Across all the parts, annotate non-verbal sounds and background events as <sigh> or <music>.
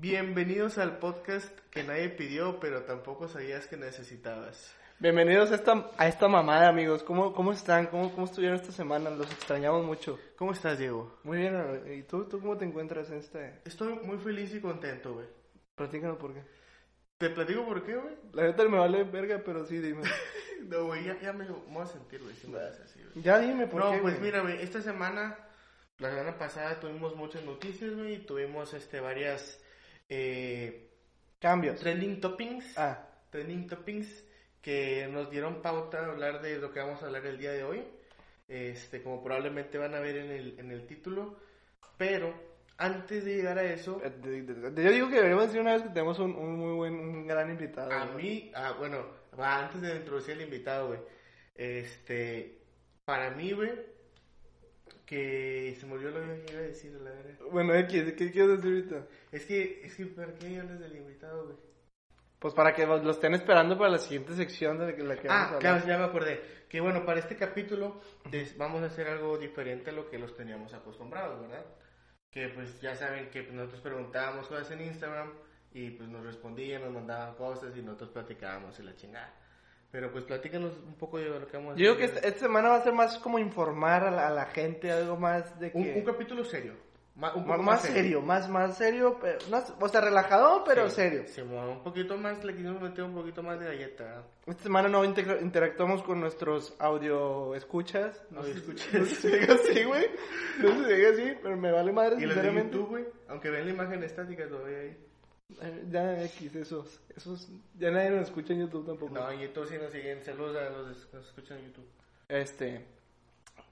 Bienvenidos al podcast que nadie pidió, pero tampoco sabías que necesitabas. Bienvenidos a esta, a esta mamada, amigos. ¿Cómo, cómo están? ¿Cómo, ¿Cómo estuvieron esta semana? Los extrañamos mucho. ¿Cómo estás, Diego? Muy bien, ¿y tú, tú cómo te encuentras en este...? Estoy muy feliz y contento, güey. Platícanos por qué. ¿Te platico por qué, güey? La neta me vale verga, pero sí, dime. <laughs> no, güey, ya, ya me, voy a sentir, güey, si me das así, güey. Ya dime por No, qué, pues güey. mira, güey, esta semana, la semana pasada tuvimos muchas noticias, güey, y tuvimos, este, varias, eh, Cambios. trending toppings. Ah, trending toppings que nos dieron pauta a hablar de lo que vamos a hablar el día de hoy. Este, como probablemente van a ver en el, en el título. Pero antes de llegar a eso, eh, yo digo que deberíamos decir una vez que tenemos un, un muy buen, un gran invitado. a güey. mí, ah, bueno, antes de introducir al invitado, güey. Este, para mí, güey, que se olvidó lo que iba a decir, la verdad. Bueno, X, ¿qué quieres decir ahorita? Es que, es que, ¿para qué hablas del invitado, güey? Pues para que lo estén esperando para la siguiente sección de la que, vamos a Ah, hablar. claro, ya me acordé. Que bueno, para este capítulo des- vamos a hacer algo diferente a lo que los teníamos acostumbrados, ¿verdad? Que pues ya saben que nosotros preguntábamos cosas en Instagram y pues nos respondían, nos mandaban cosas y nosotros platicábamos y la chingada. Pero pues platícanos un poco de lo que vamos a Yo digo que hacer. esta, esta semana va a ser más como informar a la, a la gente, algo más de que... un, un capítulo serio. ma- un más, poco más serio, más, más serio, pero, no, o sea, relajado, pero Sí, serio. sí, un poquito más, le quisimos meter un poquito más de galleta. Esta semana no integra- interactuamos con nuestros audio escuchas. No Audio escuchas. No se diga así, güey. No se diga así, pero me vale madre, Y sinceramente. YouTube, güey, aunque ven la imagen estática todavía ahí. Ya X, esos, esos, ya nadie nos escucha en YouTube tampoco. No, en YouTube sí nos siguen. Saludos a los que nos escuchan en YouTube. Este,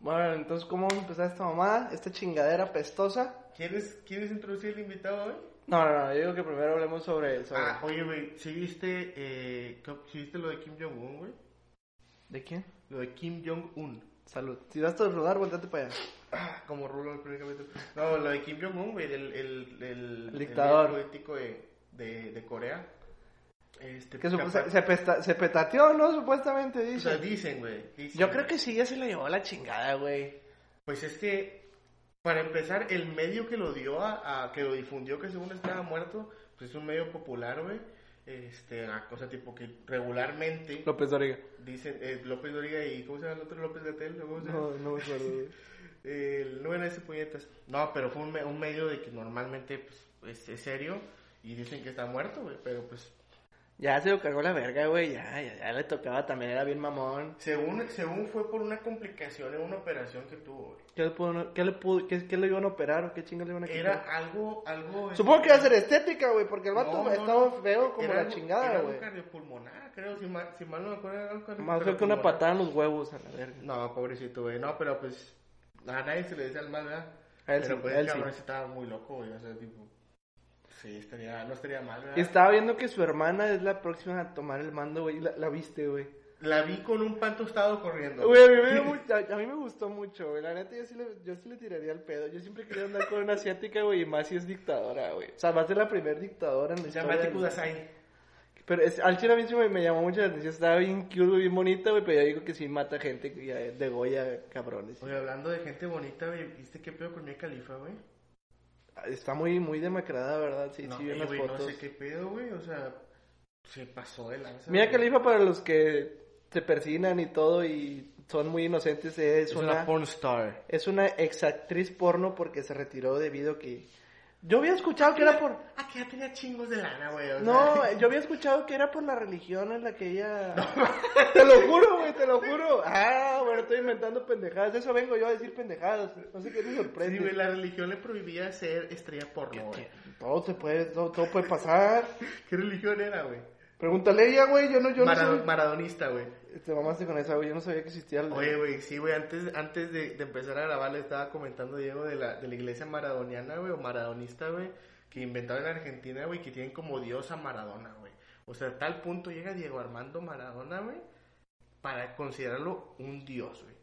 bueno, entonces, ¿cómo vamos a empezar esta mamada? Esta chingadera pestosa. ¿Quieres, ¿Quieres introducir al invitado hoy? No, no, no, yo digo que primero hablemos sobre, sobre... Ah, oye, güey, ¿sí viste, eh, sí viste lo de Kim Jong-un, güey? ¿De quién? Lo de Kim Jong-un. Salud. Si vas a rodar, volteate para allá. Ah, como rulo el primer capítulo. No, lo de Kim Jong-un, güey, el, el, el, El dictador. líder político de, de, de Corea. Este, Que capaz- supuesta- se, pesta- se petateó, ¿no? Supuestamente, O dice. sea, dicen, güey. dicen, Yo creo que sí, ya se la llevó a la chingada, güey. Pues es que, para empezar, el medio que lo dio a, a- que lo difundió, que según estaba muerto, pues es un medio popular, güey. Este, a cosa tipo que regularmente López Doriga. dicen eh, López Doriga y ¿cómo se llama el otro López Gatel? ¿Cómo se? No, no me acuerdo. <laughs> El, no era ese puñetas. No, pero fue un, un medio de que normalmente pues, es, es serio y dicen que está muerto, güey, pero pues Ya se lo cargó la verga, güey. Ya, ya, ya le tocaba también, era bien mamón. según según fue por una complicación en una operación que tuvo, güey. ¿Qué le, pudo, qué le, pudo, qué, qué le iban a operar o qué chingas le iban a quitar? Era algo algo Supongo que iba a ser estética, güey, porque el vato No, no, estaba no. feo como Era la algo- chingada, era güey. cardiopulmonar, creo, si mal, si mal no me acuerdo era algo Más feo que una patada en los huevos, a la verga. No, pobrecito, güey. No, pero pues a nadie se le decía al mal, ¿verdad? A él pero sí, pues a él sí estaba muy loco, güey, o sea, tipo sí, estaría no estaría mal, ¿verdad? Estaba viendo que su hermana es la próxima a tomar el mando, güey. La, la viste, güey. La vi con un pan tostado corriendo. Güey, a a, mí me gustó mucho, güey. La neta, yo sí, le, yo sí le tiraría el pedo. Yo siempre quería andar con una asiática, güey, y más si es dictadora, güey. O sea, va a ser la primer dictadora en la historia. llama del- Kudasai. Pero es, al chile a mí sí me, me llamó mucho la atención. Estaba bien cute, bien bonita, güey. Pero yo digo que sí mata gente, que ya degolla cabrones. Oye, hablando de gente bonita, güey, ¿viste qué pedo con mi califa, güey? Está muy, muy demacrada, ¿verdad? Sí, no, sí, vi güey, fotos. no sé qué pedo, güey, o sea, se pasó de lanza. Mira, güey. Califa, para los que se persinan y todo y son muy inocentes, es, es una, una porn star. es una exactriz porno porque se retiró debido a que... Yo había escuchado que era por... Ah, que ya tenía chingos de lana, güey. o No, yo había escuchado que era por la religión en la que ella... <laughs> <laughs> te lo juro, güey, te lo juro. Ah, bueno, estoy inventando pendejadas. De eso vengo yo a decir pendejadas. No sé qué te Sí, sorprende. güey, la religión le prohibía ser estrella porno, güey. Todo se puede, todo, todo puede pasar. <laughs> ¿Qué religión era, güey? Pregúntale a ella, güey. Yo no, yo Marado- no. Maradonista, güey. Te mamaste con esa, güey. Yo no sabía que existía el... Oye, güey, sí, güey, antes, antes de, de empezar a grabar le estaba comentando Diego de la, de la iglesia maradoniana, güey, o maradonista, güey, que inventaron en Argentina, güey, que tienen como dios a Maradona, güey. O sea, a tal punto llega Diego Armando Maradona, güey, para considerarlo un dios, güey.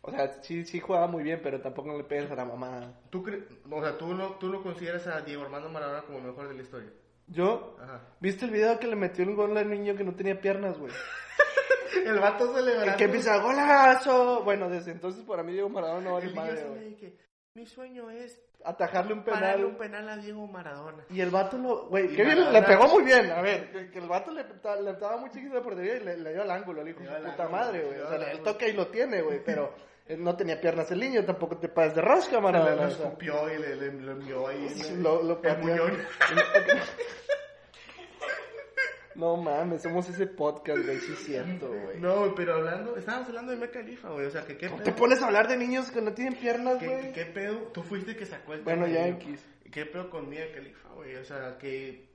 O sea, sí, sí jugaba muy bien, pero tampoco le pegas a la mamá. ¿Tú cre- o sea, ¿tú no, tú no consideras a Diego Armando Maradona como el mejor de la historia? Yo, Ajá. ¿viste el video que le metió el gol al niño que no tenía piernas, güey? <laughs> El vato celebrando. El que empieza, golazo. Bueno, desde entonces para mí Diego Maradona no vale El madre, güey. que, mi sueño es Atajarle un pararle penal. un penal a Diego Maradona. Y el vato lo, güey, Y qué bien, le pegó muy bien. A ver, que, que el vato le, le estaba muy chiquito de portería y le, le dio al ángulo, le dijo, puta ángulo, madre, güey. O sea, el toque ahí lo tiene, güey, pero <laughs> no tenía piernas el niño, tampoco te pases de rosca, Se Maradona. lo o sea. escupió y le, le, lo envió ahí. Lo, lo. <laughs> No mames, somos ese podcast, güey, sí es cierto, güey. No, pero hablando, estábamos hablando de Mia Khalifa, güey. O sea, que qué ¿Cómo pedo. te pones a hablar de niños que no tienen piernas, ¿Qué, güey? qué pedo? Tú fuiste que sacó el Bueno, ya X. ¿Qué pedo con Mia Khalifa, güey? O sea, que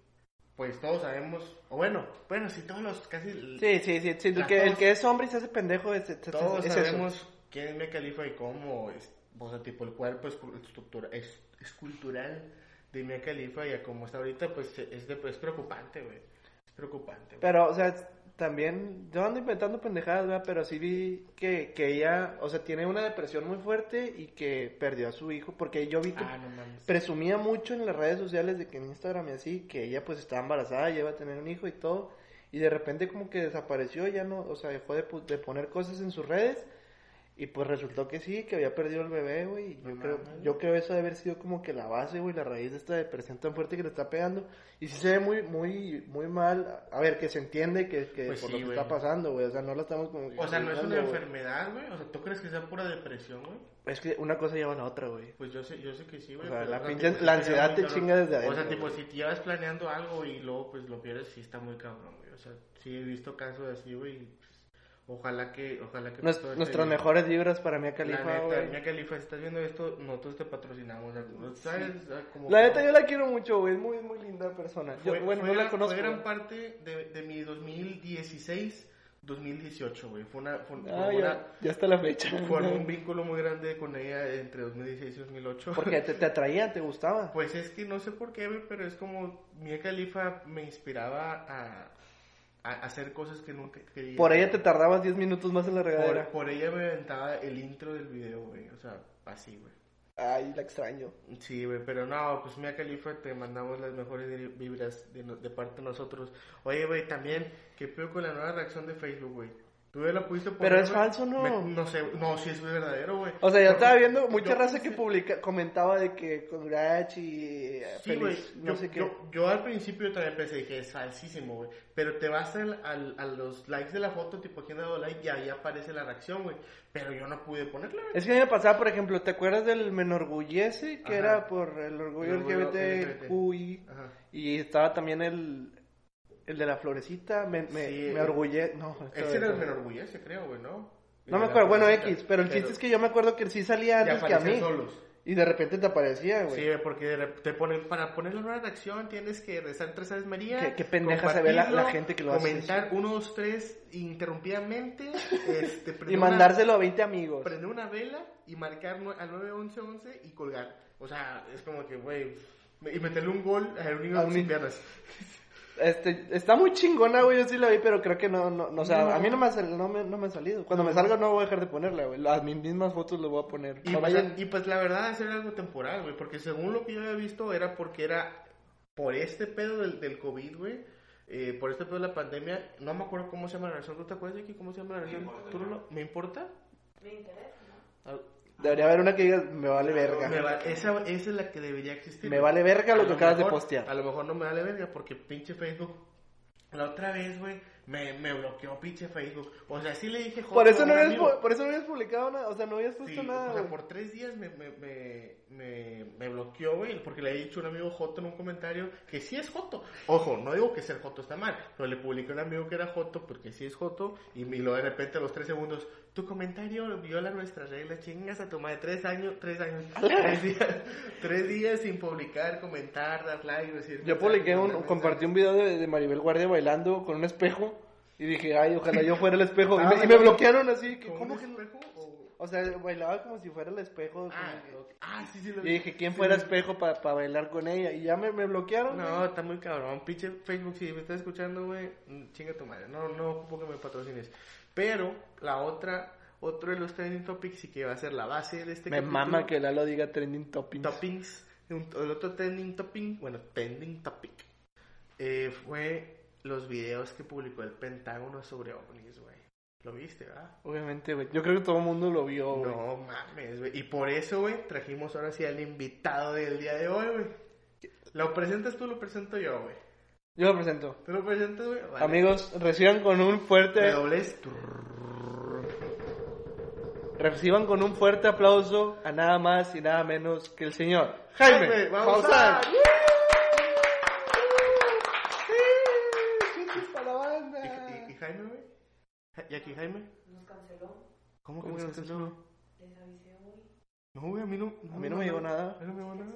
pues todos sabemos, o bueno, bueno, si todos los casi Sí, sí, sí, sí, el que, el que es hombre y se hace pendejo es, todos sabemos quién es Mia Khalifa y cómo es, o sea, tipo el cuerpo es estructura es escultural de Mia Khalifa y a cómo está ahorita, pues es, de, es preocupante, güey. Es preocupante. güey. Pero, o sea, también, yo ando inventando pendejadas, ¿verdad? Pero sí vi que, que ella, o sea, tiene una depresión muy fuerte y que perdió a su hijo, porque yo vi que Ah, no presumía mucho en las redes sociales de que en Instagram y así, que ella pues estaba embarazada, ya iba a tener un hijo y todo, y de repente como que desapareció, ya no, o sea, dejó de, de poner cosas en sus redes, y pues resultó que sí, que había perdido el bebé, güey, yo No creo, mames. yo creo eso de haber sido como que la base, güey, la raíz de esta depresión tan fuerte que le está pegando, y sí se ve muy, muy, muy mal, a ver, que se entiende que, que Pues por sí, lo que güey. está pasando, güey, o sea, no la estamos como que O sea, no es una güey. enfermedad, güey. O sea, ¿tú crees que sea pura depresión, güey? Es que una cosa lleva a la otra, güey. Pues yo sé, yo sé que sí, güey. O sea, la tipo, pinche- la ansiedad te chinga desde O sea, adentro, tipo, si te llevas planeando algo y luego pues lo pierdes, sí está muy cabrón, güey. O sea, sí he visto casos así, güey. Ojalá que, ojalá que Nues- todo esté nuestras bien. mejores vibras para Mia La Khalifa, neta, güey. Mia Khalifa, si estás viendo esto, nosotros te patrocinamos. o sea, ¿no ¿Sabes? Sea, como La neta yo la quiero mucho, güey, es muy, muy linda persona. Yo, fue, bueno, fue no la conozco. Fue gran parte de, de mi 2016, 2018, güey. Fue una, fue, fue Ah, una- ya, ya está la fecha. formé un vínculo muy grande con ella entre 2016 y 2008. Porque te, te atraía, te gustaba. Pues es que no sé por qué, güey, pero es como Mia Khalifa me inspiraba a, a hacer cosas que nunca quería. Por ella te tardabas 10 minutos más en la regadera. por ella me aventaba el intro del video, güey. O sea, así, güey. Ay, la extraño. Sí, güey, pero no, pues Mia Khalifa te mandamos las mejores vi- vibras de, de parte de nosotros. Oye, güey, también, ¿qué pedo con la nueva reacción de Facebook, güey? ¿Tú ya la pudiste poner? Pero es falso, ¿no? Me- no sé, no, si es verdadero, güey. O sea, yo estaba viendo mucha yo raza que publica, comentaba de que congrats y eh, Sí, güey. feliz, Yo, no sé qué. yo, yo al principio también pensé que es falsísimo, güey. Pero te vas al, al- a los likes de la foto, tipo, ¿quién ha dado like? Y ahí aparece la reacción, güey. Pero yo no pude ponerla, güey. Es que a mí me pasaba, por ejemplo, ¿te acuerdas del me enorgullece? Que Ajá. era por el orgullo El orgullo LGBTQI. Y estaba también el, el de la florecita, me, me, Sí, me. No, Ese era el me enorgullece, creo, güey, ¿no? No me acuerdo, bueno. X, pero el chiste es que yo me acuerdo que sí salía antes que a mí. solos. Y de repente te aparecía, güey. Sí, porque te ponen, para poner la nueva reacción tienes que rezar tres Aves María. Qué- qué pendeja se ve la- gente que lo hace Comentar uno, dos, tres interrumpidamente. <laughs> este, y una- mandárselo a 20 amigos. prender una vela y marcar al 911 y colgar. O sea, es como que, güey. Y meterle un gol a un niño sin piernas. <laughs> Este, está muy chingona, güey, yo sí la vi, pero creo que no, no, no o sea, No. a mí no me, ha sal- no me, no me ha salido. Cuando me salga no voy a dejar de ponerla, güey. Las mis mismas fotos las voy a poner. Y, No pues, y pues la verdad es era algo temporal, güey. Porque según lo que yo había visto era porque era por este pedo del, del COVID, güey. eh, por este pedo de la pandemia. No me acuerdo cómo se llama la reacción. ¿Tú te acuerdas, Jackie? ¿Cómo se llama la reacción? ¿Tú no lo- ¿Me importa? Me interesa, ¿no? Ah, Debería haber una que diga, me vale verga. me va- esa, esa es la que debería existir. Me vale verga lo A que acabas de mejor- postear. A lo mejor no me vale verga porque pinche Facebook. La otra vez, güey, me, me bloqueó pinche Facebook. O sea, sí le dije joder, Por eso, no habías, pu- por eso no habías publicado nada, o sea, no habías puesto Sí, nada, o sea, güey. por tres días me, me, me, me, me bloqueó, güey, porque le he dicho a un amigo Joto en un comentario que sí es Joto. Ojo, no digo que ser Joto está mal, pero le publiqué a un amigo que era Joto porque sí es Joto y, y luego de repente a los tres segundos, tu comentario viola nuestras reglas, chingas a tu madre, tres años, tres años, <laughs> tres días, tres días sin publicar, comentar, dar like, decir... Yo publiqué un, compartí un video de, de Maribel Guardia bailando con un espejo y dije, ay, ojalá yo fuera el espejo. <laughs> Y me, y me bloquearon así, que, ¿Cómo ¿cómo que que? espejo? O... O sea, bailaba como si fuera el espejo. Ah, como ah, sí, sí, lo vi. Y dije, ¿quién Sí, fuera espejo para bailar con ella? Y ya me, me bloquearon. No, güey. está muy cabrón. Pinche Facebook, si me estás escuchando, güey, mm, chinga tu madre. No, no ocupo que me patrocines. Pero la otra, otro de los trending topics y que va a ser la base de este me capítulo, mama que Lalo diga trending topping. toppings. un- el otro trending topping, bueno, trending topic, eh, fue los videos que publicó el Pentágono sobre ovnis, güey. Lo viste, ¿verdad? Obviamente, güey. Yo creo que todo el mundo lo vio, güey. No mames, güey. Y por eso, güey, trajimos ahora sí al invitado del día de hoy, güey. ¿Lo presentas tú lo presento yo, güey? Yo lo presento. ¿Tú lo presentas, güey? Vale. Amigos, reciban con un fuerte... Redobles. Reciban con un fuerte aplauso a nada más y nada menos que el señor Jaime, Jaime, vamos a... ¿Y, y- y Jaime, güey? ¿Y aquí Jaime? Nos canceló. ¿Cómo que ¿Cómo me que canceló? Les avisé hoy. No, güey, a mí no... A mí no me llegó nada. A mí no me llegó nada.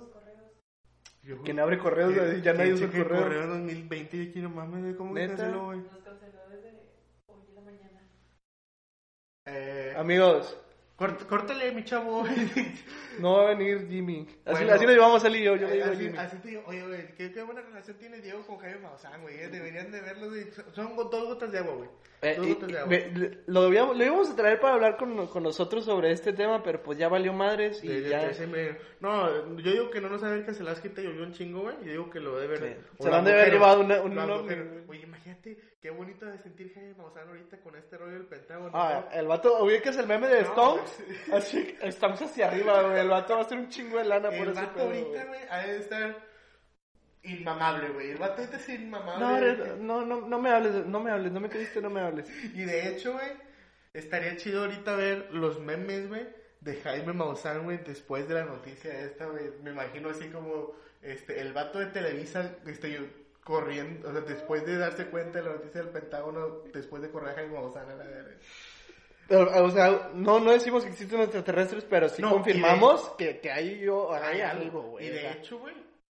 Yo, Quien abre correos, ya nadie usa correo. correo en 2020 y aquí no mames, ¿cómo que canceló, güey? Nos canceló desde hoy en la mañana. Eh, Amigos, córtale, mi chavo. <laughs> no va a venir Jimmy. Así, Bueno. así lo llevamos a él y yo. Yo le digo a así, Jimmy. así te digo, oye, güey, ¿qué, qué buena relación tiene Diego con Jaime Maussan, güey. eh, Deberían de verlo, güey. Son dos gotas de agua, güey. Eh, Dos gotas de agua. le- lo, debíamos- lo íbamos a traer para hablar con, con nosotros sobre este tema, pero pues ya valió madres y de- ya. me- No, yo digo que no nos haber cancelado, es que te llovió un chingo, güey. Yo digo que lo debe haber. Sí. Se lo han de haber llevado una- un güey. Oye, imagínate qué bonito de sentir Jaime Maussan ahorita con este rollo del Pentágono. Ah, ¿no? el vato, ubicas el meme de No, Stones, <laughs> así estamos hacia arriba, güey. El vato va a hacer un chingo de lana por El ese vato pedo, ahorita, güey. ha de estar inmamable, güey. El vato ahorita es inmamable. No, no, no, no me hables, no me hables, no me pediste, no me hables. <laughs> Y de hecho, güey, estaría chido ahorita ver los memes, güey, de Jaime Maussan, güey, después de la noticia esta, güey. Me imagino así como, este, el vato de Televisa, este, yo, corriendo, o sea, después de darse cuenta de la noticia del Pentágono, después de correr a Jaime Maussan a la verga. O sea, no, no decimos que existen extraterrestres, pero sí No, confirmamos que, que hay, yo, hay Hay algo, güey. Y de hecho, güey,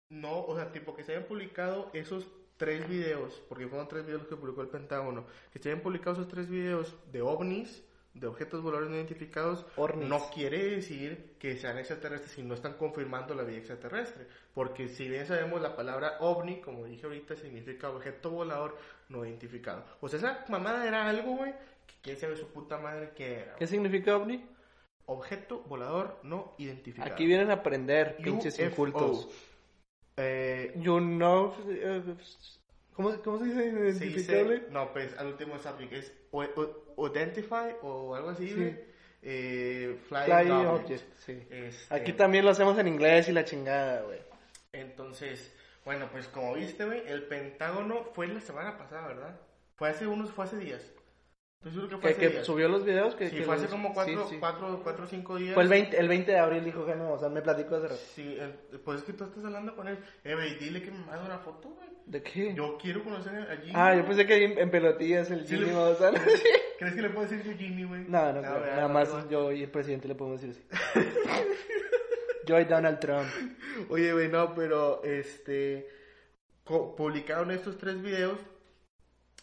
no, o sea, tipo que se hayan publicado esos tres videos, porque fueron tres videos que publicó el Pentágono, que se hayan publicado esos tres videos de ovnis, de objetos voladores no identificados, no quiere decir que sean extraterrestres y no están confirmando la vida extraterrestre, porque si bien sabemos la palabra ovni, como dije ahorita, significa objeto volador no identificado. O sea, esa mamada era algo, güey, que quién sabe su puta madre qué era. ¿Qué significa ovni? Objeto volador no identificado. Aquí vienen a aprender, pinches UFO. incultos. Eh, You know... ¿Cómo, ¿Cómo se dice se identificable? dice, no, pues al último subject es o, o- identify o algo así, Sí. Eh, Flying object. object, sí. Este, Aquí también lo hacemos en inglés y la chingada, güey. Entonces, bueno, pues como viste, güey, el Pentágono fue la semana pasada, ¿verdad? Fue hace unos, fue hace días. Que fue Que, hace que días. subió los videos que... Sí, que fue hace los- como cuatro, sí, sí. cuatro, cuatro o cinco días. Fue el 20, el 20 de abril, dijo Jaime Maussan, me platicó hace rato. Sí, el- pues es que tú estás hablando con él. Eh, güey, dile que me mande una foto, güey. ¿De qué? Yo quiero conocer a Jimmy. ah, yo pensé que ahí en, en pelotillas el Sí, Jimmy le-. <laughs> ¿Crees que <laughs> le puedo decir yo Jimmy, güey? No, no, Ah, nada No, más no. yo y el presidente le podemos decir <laughs> así. yo y Donald Trump. Oye, güey, no, pero este. publicaron estos tres videos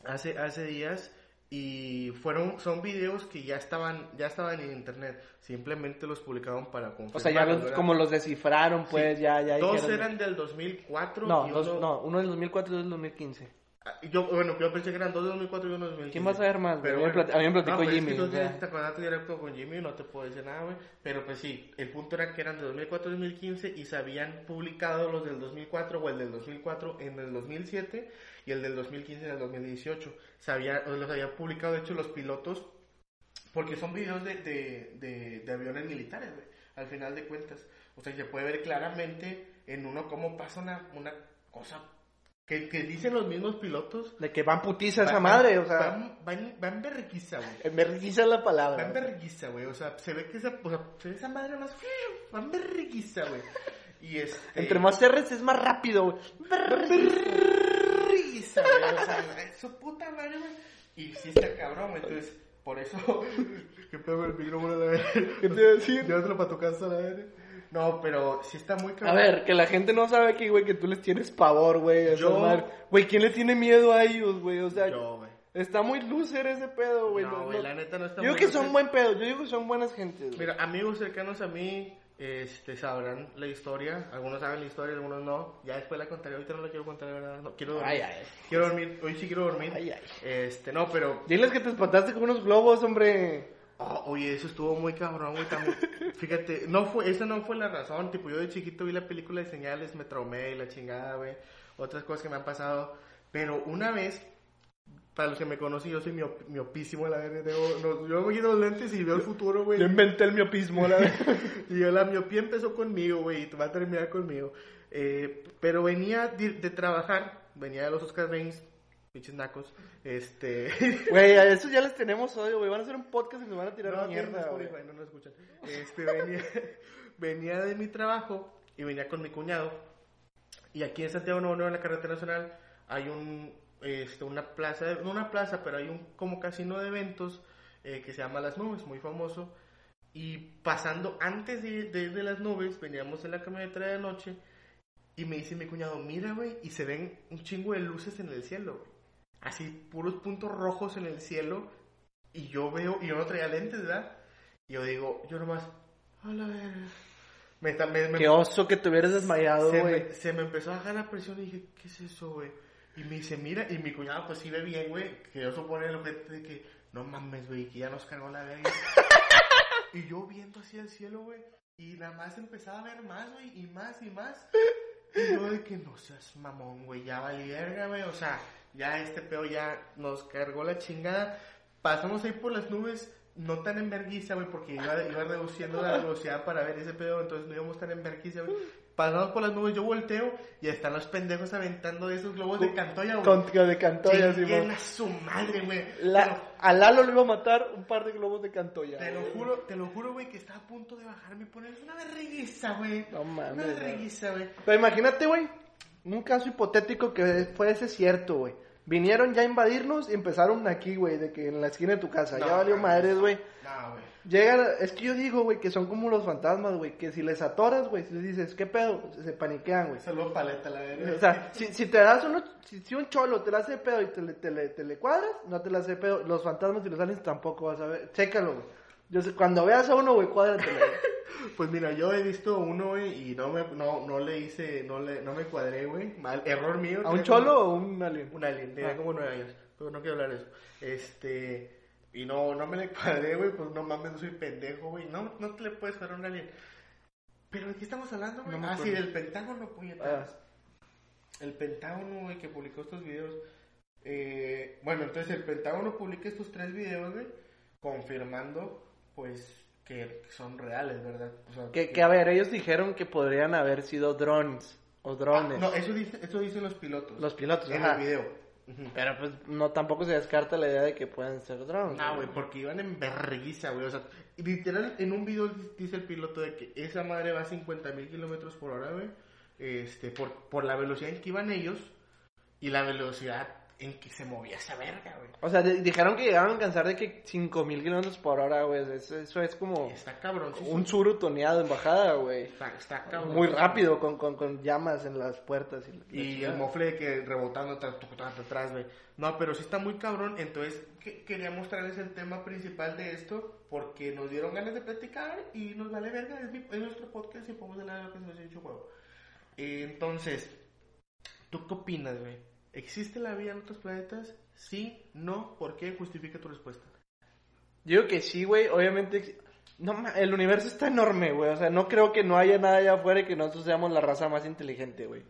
hace, hace días y fueron son videos que ya estaban ya estaban en internet simplemente los publicaron para confirmar O sea, ya los, como los descifraron, pues, Sí. ya, ya dos dijeron- eran del 2004 No, y dos, uno, no, uno del 2004 y dos del 2015. Ah, yo bueno yo pensé que eran dos del 2004 y uno del 2015 ¿Quién va a saber más? Pero A mí me bueno. a mí me platicó No, pues es Jimmy, que tú tienes este contacto directo con Jimmy, no te puedo decir nada, güey. Pero pues sí, el punto era que eran de 2004 y 2015 y se habían publicado los del 2004 o el del 2004 en el 2007 y el del 2015 en el 2018. Se había, los habían publicado, de hecho, los pilotos, porque son videos de, de, de, de aviones militares, güey, al final de cuentas. O sea, se puede ver claramente en uno cómo pasa una, una cosa que, que dicen los mismos pilotos. De que van putiza esa madre, o sea. Van, van, van berriquiza, güey. Me requisa la palabra. Van berriquiza, güey. O sea, se ve que esa, o sea, se ve esa madre más. Van berriquiza, güey. Y este. Entre más R's es más rápido, güey. Berriquiza, güey. O sea, su puta madre, güey. Y sí está cabrón, güey. Entonces, por eso. <laughs> ¿Qué pedo el micrófono, la? ¿Qué te iba a decir? Llévatelo para tu casa, la verga. No, pero sí está muy A cabrón. ver, que la gente no sabe aquí, güey, que tú les tienes pavor, güey. a Yo-. Güey, ¿quién le tiene miedo a ellos, güey? O sea, Yo, güey. está muy loser ese pedo, güey. No, güey, la neta no está Yo digo muy que loser. son buen pedo, yo digo que son buenas gentes, güey. Mira, amigos cercanos a mí este, sabrán la historia. Algunos saben la historia, algunos no. Ya después la contaré. Ahorita no la quiero contar, verdad. No, quiero dormir. Ay, ay. Quiero dormir. Hoy sí quiero dormir. Ay, ay. Este, no, pero... Diles que te espantaste con unos globos, hombre. Oh, oye, eso estuvo muy cabrón, güey. también. <laughs> Fíjate, no fue, esa no fue la razón. Tipo, yo de chiquito vi la película de señales, me traumé y la chingada, güey. Otras cosas que me han pasado. Pero una vez, para los que me conocen, yo soy miop- miopísimo, la verdad. Tengo, no, yo me quito los lentes y veo el futuro, güey. Yo inventé el miopismo, la verdad. <laughs> Y yo, la miopía empezó conmigo, güey, y va a terminar conmigo. Eh, pero venía de, de trabajar, venía de los Oscar Reigns, pinches nacos. Este. <laughs> Güey, a eso ya les tenemos odio, güey. Van a hacer un podcast y nos van a tirar no, mierda, güey. Spotify, no nos escuchan. Este, venía, <laughs> venía de mi trabajo y venía con mi cuñado. Y aquí en Santiago Nuevo en la carretera nacional, hay un, este, una plaza, no una plaza, pero hay un como casino de eventos eh, que se llama Las Nubes, muy famoso. Y pasando antes de, de, de las nubes, veníamos en la camioneta de noche y me dice mi cuñado, mira, güey, y se ven un chingo de luces en el cielo, güey. Así, puros puntos rojos en el cielo. Y yo veo, y yo no traía lentes, ¿verdad? Y yo digo, yo nomás, a la verga. Me, me, me- Qué oso que te hubieras desmayado, se, güey. me, se me empezó a bajar la presión y dije, ¿qué es eso, güey? Y me dice, mira, y mi cuñado pues sí ve bien, güey, que yo supone el objeto de que, no mames, güey, que ya nos cargó la verga. <laughs> y yo viendo hacia el cielo, güey, y nada más empezaba a ver más, güey, y más y más. Y yo de que no seas mamón, güey, ya valí verga, güey, o sea, ya este peo ya nos cargó la chingada. Pasamos ahí por las nubes, no tan en vergüenza, güey, porque iba, iba reduciendo la velocidad para ver ese pedo, entonces no íbamos tan en vergüenza, güey. Pasamos por las nubes, yo volteo y están los pendejos aventando esos globos de cantoya, güey. Con, de Cantoya, Simón. a su madre, güey. La, a Lalo le iba a matar un par de globos de Cantoya. Te lo güey. juro, te lo juro, güey, que estaba a punto de bajarme y ponerles una vergüenza, güey. No mames, Una güey. vergüenza, güey. Pero imagínate, güey, un caso hipotético que fuese cierto, güey. Vinieron ya a invadirnos y empezaron aquí, güey, de que en la esquina de tu casa. No, ya valió madres, güey. No, güey. Llegan, es que yo digo, güey, que son como los fantasmas, güey, que si les atoras, güey, si les dices, ¿qué pedo? Se paniquean, güey. Saludos paleta, la verga. O sea, si, si te das uno, si, si un cholo te la hace de pedo y te le, te, le, te le cuadras, no te la hace de pedo. Los fantasmas y los aliens tampoco vas a ver. Chécalo, güey. Yo sé, cuando veas a uno, güey, cuádratelo. <laughs> Pues mira, yo he visto uno, güey, y no me, no, no le hice, no le, no me cuadré, güey. Mal, error mío. ¿A un cholo como- o un alien? Un alien, tenía Ah. como nueve años, pero no quiero hablar de eso. Este, y no, no me le <laughs> cuadré, güey, pues no mames, no soy pendejo, güey. No, no te le puedes cuadrar a un alien. Pero ¿de qué estamos hablando, güey? No ah, sí, del Pentágono, puñetas. Ah. El Pentágono, güey, que publicó estos videos. Eh, bueno, entonces el Pentágono publica estos tres videos, güey, confirmando, pues, que son reales, ¿verdad? O sea, Que, que, a ver, ellos dijeron que podrían haber sido drones o Ah, drones. no, eso, dice, eso dicen los pilotos. Los pilotos, en ajá. el video. Pero pues no tampoco se descarta la idea de que puedan ser drones. No, güey, porque iban en verguiza, güey. O sea, literal, en un video dice el piloto de que esa madre va a 50 mil kilómetros por hora, güey. Este, por, por la velocidad en que iban ellos y la velocidad en que se movía esa verga, güey. O sea, di- dijeron que llegaron a alcanzar de que 5000 kilómetros por hora, güey. Eso, eso es como Está cabrón, sí, un sí. suru toneado en bajada, güey. Está, está cabrón. Muy rápido, con, con, con llamas en las puertas. Y, la Y chingada. el mofle que rebotando atrás, güey. No, pero sí está muy cabrón. Entonces, que- quería mostrarles el tema principal de esto porque nos dieron ganas de platicar y nos vale verga. Es, mi- es nuestro podcast y podemos hablar de lo que se nos ha hecho juego. Eh, Entonces, ¿tú qué opinas, güey? ¿Existe la vida en otros planetas? Sí, no, ¿por qué? Justifica tu respuesta. Yo que sí, güey. Obviamente, no, el universo está enorme, güey. O sea, no creo que no haya nada allá afuera y que nosotros seamos la raza más inteligente, güey.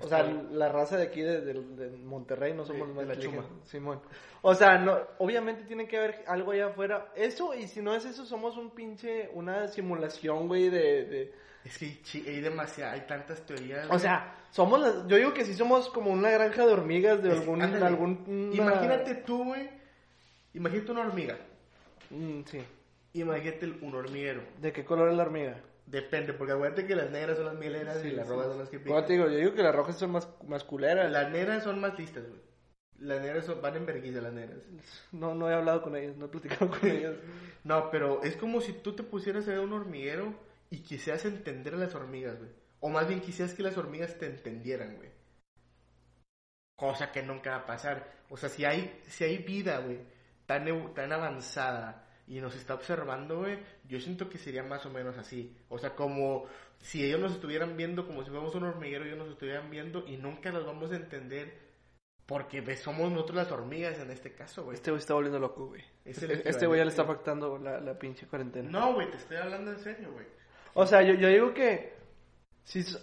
O sea, la raza de aquí de, de- de Monterrey no somos Sí, más de la chuma. Simón. O sea, no, obviamente tiene que haber algo allá afuera. Eso, y si no es eso, somos un pinche, una simulación, güey, de, de... Es que hay demasiada, hay tantas teorías. O sea, somos las, yo digo que sí somos como una granja de hormigas de Es- algún, ándale. algún una- Imagínate tú, güey. Imagínate una hormiga. Mm, sí. Imagínate un hormiguero. ¿De qué color es la hormiga? Depende, porque acuérdate que las negras son las mieleras y las rojas son las que Como te pican. digo, yo digo que las rojas son más, más culeras. Las negras son más listas, güey. Las negras son- van en vergüenza, las negras. No, no he hablado con ellas, no he platicado con ellas. No, pero es como si tú te pusieras a ver un hormiguero y quisieras entender a las hormigas, güey. O más bien quisieras que las hormigas te entendieran, güey. Cosa que nunca va a pasar. O sea, si hay, si hay vida, güey, tan, tan avanzada y nos está observando, güey, yo siento que sería más o menos así. O sea, como si ellos nos estuvieran viendo como si fuéramos un hormiguero, ellos nos estuvieran viendo y nunca los vamos a entender porque somos nosotros las hormigas en este caso, güey. Este güey está volviendo loco, güey. Es Este, este güey ya le está afectando la, la pinche cuarentena. No, güey, te estoy hablando en serio, güey. O sea, yo, yo digo que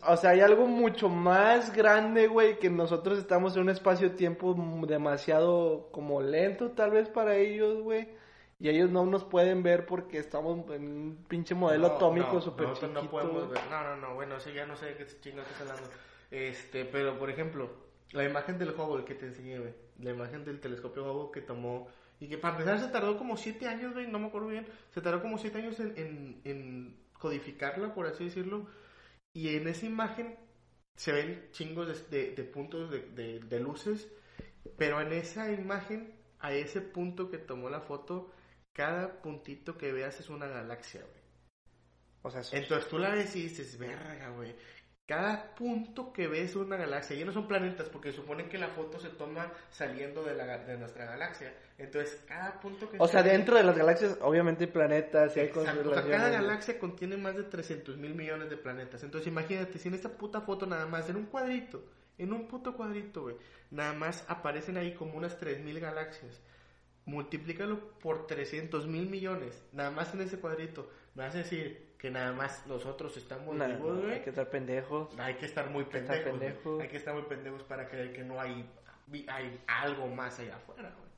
o sea, hay algo mucho más grande, güey, que nosotros estamos en un espacio-tiempo demasiado como lento tal vez para ellos, güey. Y ellos no nos pueden ver porque estamos en un pinche modelo No, atómico no, súper chiquito. no podemos ver. No, no, no, bueno, sí, ya no sé de qué chingados estás hablando. Este, pero por ejemplo, la imagen del Hubble que te enseñé, güey. La imagen del telescopio Hubble que tomó. Y que para empezar se tardó como siete años, güey, no me acuerdo bien. Se tardó como siete años en, en, en codificarla, por así decirlo. Y en esa imagen se ven chingos de, de- de puntos de, de- de luces. Pero en esa imagen, a ese punto que tomó la foto, cada puntito que veas es una galaxia, güey. O sea, eso- Entonces tú la ves y dices, verga, güey. Cada punto que ves es una galaxia. Y no son planetas, porque supone que la foto se toma saliendo de, la, de nuestra galaxia. Entonces, cada punto que o sea, dentro de las galaxias, obviamente hay planetas y hay Exacto, o sea, constelaciones, cada galaxia contiene más de 300 mil millones de planetas. Entonces, imagínate, si en esta puta foto nada más, en un cuadrito, en un puto cuadrito, güey, nada más aparecen ahí como unas 3 mil galaxias. Multiplícalo por 300 mil millones, nada más en ese cuadrito. Me vas a decir que nada más nosotros estamos vivos, no, güey. hay que estar pendejos. Hay que estar muy que estar pendejos. Hay que estar muy pendejos para creer que no hay, hay algo más allá afuera, güey.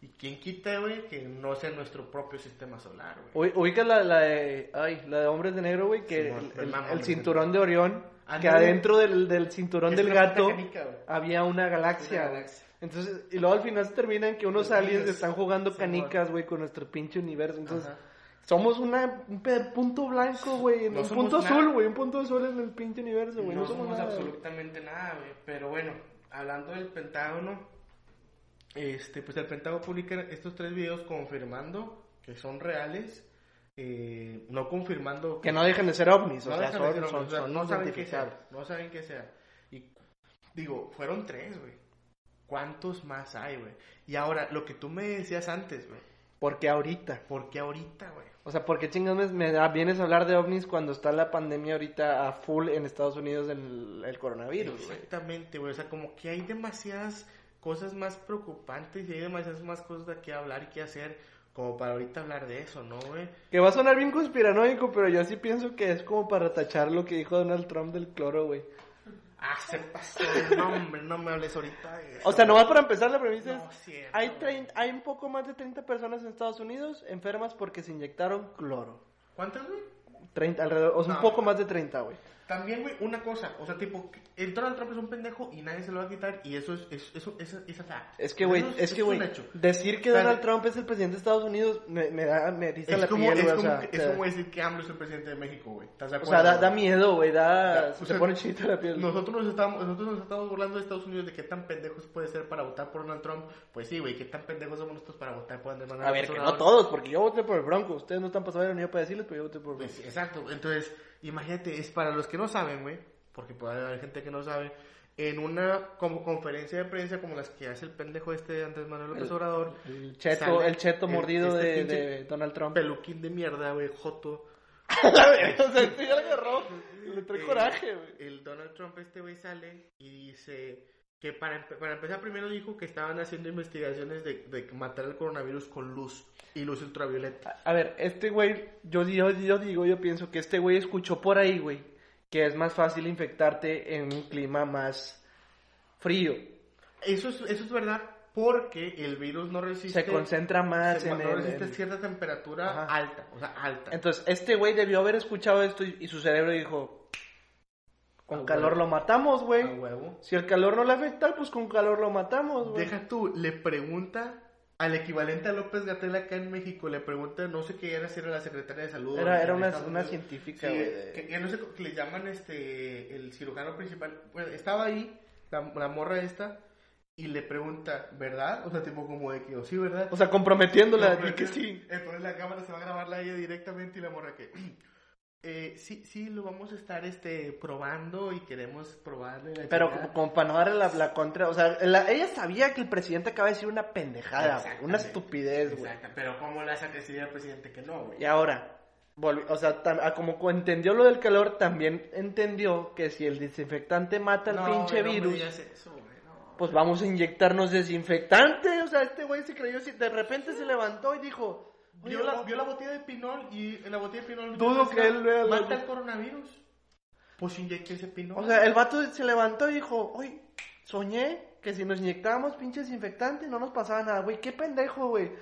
Y quién quita, güey, que no sea nuestro propio sistema solar, güey. Ubicas la, la de, ay, la de Hombres de Negro, güey, que el, cinturón de Orión, que adentro del, del cinturón del gato canica, había una galaxia. Una güey. galaxia. Entonces, y luego al final se termina en que unos Los aliens niños. están jugando canicas, güey, con nuestro pinche universo. Entonces, Ajá. somos una, un punto blanco, güey, No un punto nada. azul, güey, un punto azul en el pinche universo, güey. no, No, somos somos nada. absolutamente nada, güey. Pero bueno, hablando del Pentágono, este, pues el Pentágono publica estos tres videos confirmando que son reales, eh, no confirmando Que no dejen de ser ovnis, o sea, son, no saben qué sea, no saben qué sea. Y digo, fueron tres, güey. ¿Cuántos más hay, güey? Y ahora, lo que tú me decías antes, güey. Porque ahorita. ¿Por qué ahorita, güey? O sea, ¿por qué chingados me, da- vienes a hablar de ovnis cuando está la pandemia ahorita a full en Estados Unidos el, el coronavirus? Exactamente, güey. O sea, como que hay demasiadas cosas más preocupantes y hay demasiadas más cosas de qué hablar y qué hacer como para ahorita hablar de eso, ¿no, güey? Que va a sonar bien conspiranoico, pero yo sí pienso que es como para tachar lo que dijo Donald Trump del cloro, güey. Ah, se pasó. No, hombre, no me hables ahorita. O sea, nomás para empezar, la premisa No, es... cierto, Hay, trein- hay un poco más de 30 personas en Estados Unidos enfermas porque se inyectaron cloro. ¿Cuántas, güey? 30, alrededor, o sea, un No. poco más de 30, güey. También, güey, una cosa, o sea, tipo, el Donald Trump es un pendejo y nadie se lo va a quitar y eso es, es, eso, es, es. Es que, güey, es que, güey, decir que O sea, Donald Trump es el presidente de Estados Unidos me, me da, me Es la como, piel, es, o como, sea, es como decir que AMLO es el presidente de México, güey. ¿Estás de o sea, da, da miedo, güey, da, se pone chinita la piel. Nosotros nos, estamos, nosotros nos estamos burlando de Estados Unidos de qué tan pendejos puede ser para votar por Donald Trump. Pues sí, güey, qué tan pendejos somos nosotros para votar por Andrés Manuel A ver, que no todos, porque yo voté por el Bronco. Ustedes no están para saber ni yo para decirles, pero yo voté por el Bronco. Pues, exacto, entonces, imagínate, es para los que no saben, güey, porque puede haber gente que no sabe, en una como conferencia de prensa como las que hace el pendejo este de Andrés Manuel López El- Obrador, El cheto, el cheto el- mordido este de, Donald Trump. peluquín de mierda, güey, joto. <laughs> o sea, este ya lo agarró. Le trae coraje, güey. El Donald Trump este güey sale y dice que para, para empezar primero dijo que estaban haciendo investigaciones de, de matar el coronavirus con luz y luz ultravioleta. A ver, este güey, yo, yo, yo digo, yo pienso que este güey escuchó por ahí, güey, que es más fácil infectarte en un clima más frío. Eso es, eso es verdad porque el virus no resiste... Se concentra más se- en no el... resiste en- cierta temperatura Ajá. alta, o sea, alta. Entonces, este güey debió haber escuchado esto y, y su cerebro dijo, con Ah, calor huevo. lo matamos, güey. A huevo. Si el calor no le afecta, pues con calor lo matamos, güey. Deja tú, le pregunta al equivalente a López Gatel acá en México, le pregunta, no sé qué era, si era la secretaria de salud. Era, o era una, científica, Sí, güey. de- que, que no sé, que le llaman este, el cirujano principal. Bueno, estaba ahí, la, la morra esta, y le pregunta, ¿verdad? O sea, tipo como de que, "Oh, sí, ¿verdad? O sea, comprometiéndola, di que sí. Entonces la cámara se va a grabarla a ella directamente y la morra que, <clears throat> eh, sí, sí, lo vamos a estar este, probando y queremos probarle. la Pero chingada". como, como para no darle la, la contra, o sea, la- ella sabía que el presidente acaba de decir una pendejada, una estupidez, güey. Exacto, pero ¿cómo le hace que decir al presidente que no, güey? Y ahora, volvi- o sea, tam- a como entendió lo del calor, también entendió que si el desinfectante mata el No, pinche güey, no me virus, digas eso, güey, no. pues vamos a inyectarnos desinfectante. O sea, este güey se creyó, si de repente se levantó y dijo, Vio la, la- vio la botella de pinol y en la botella de pinol Dudo que él vea mata el coronavirus. pues inyecte ese pino. O sea, el vato se levantó y dijo, oye, soñé que si nos inyectábamos pinche desinfectante no nos pasaba nada, güey. Qué pendejo, güey.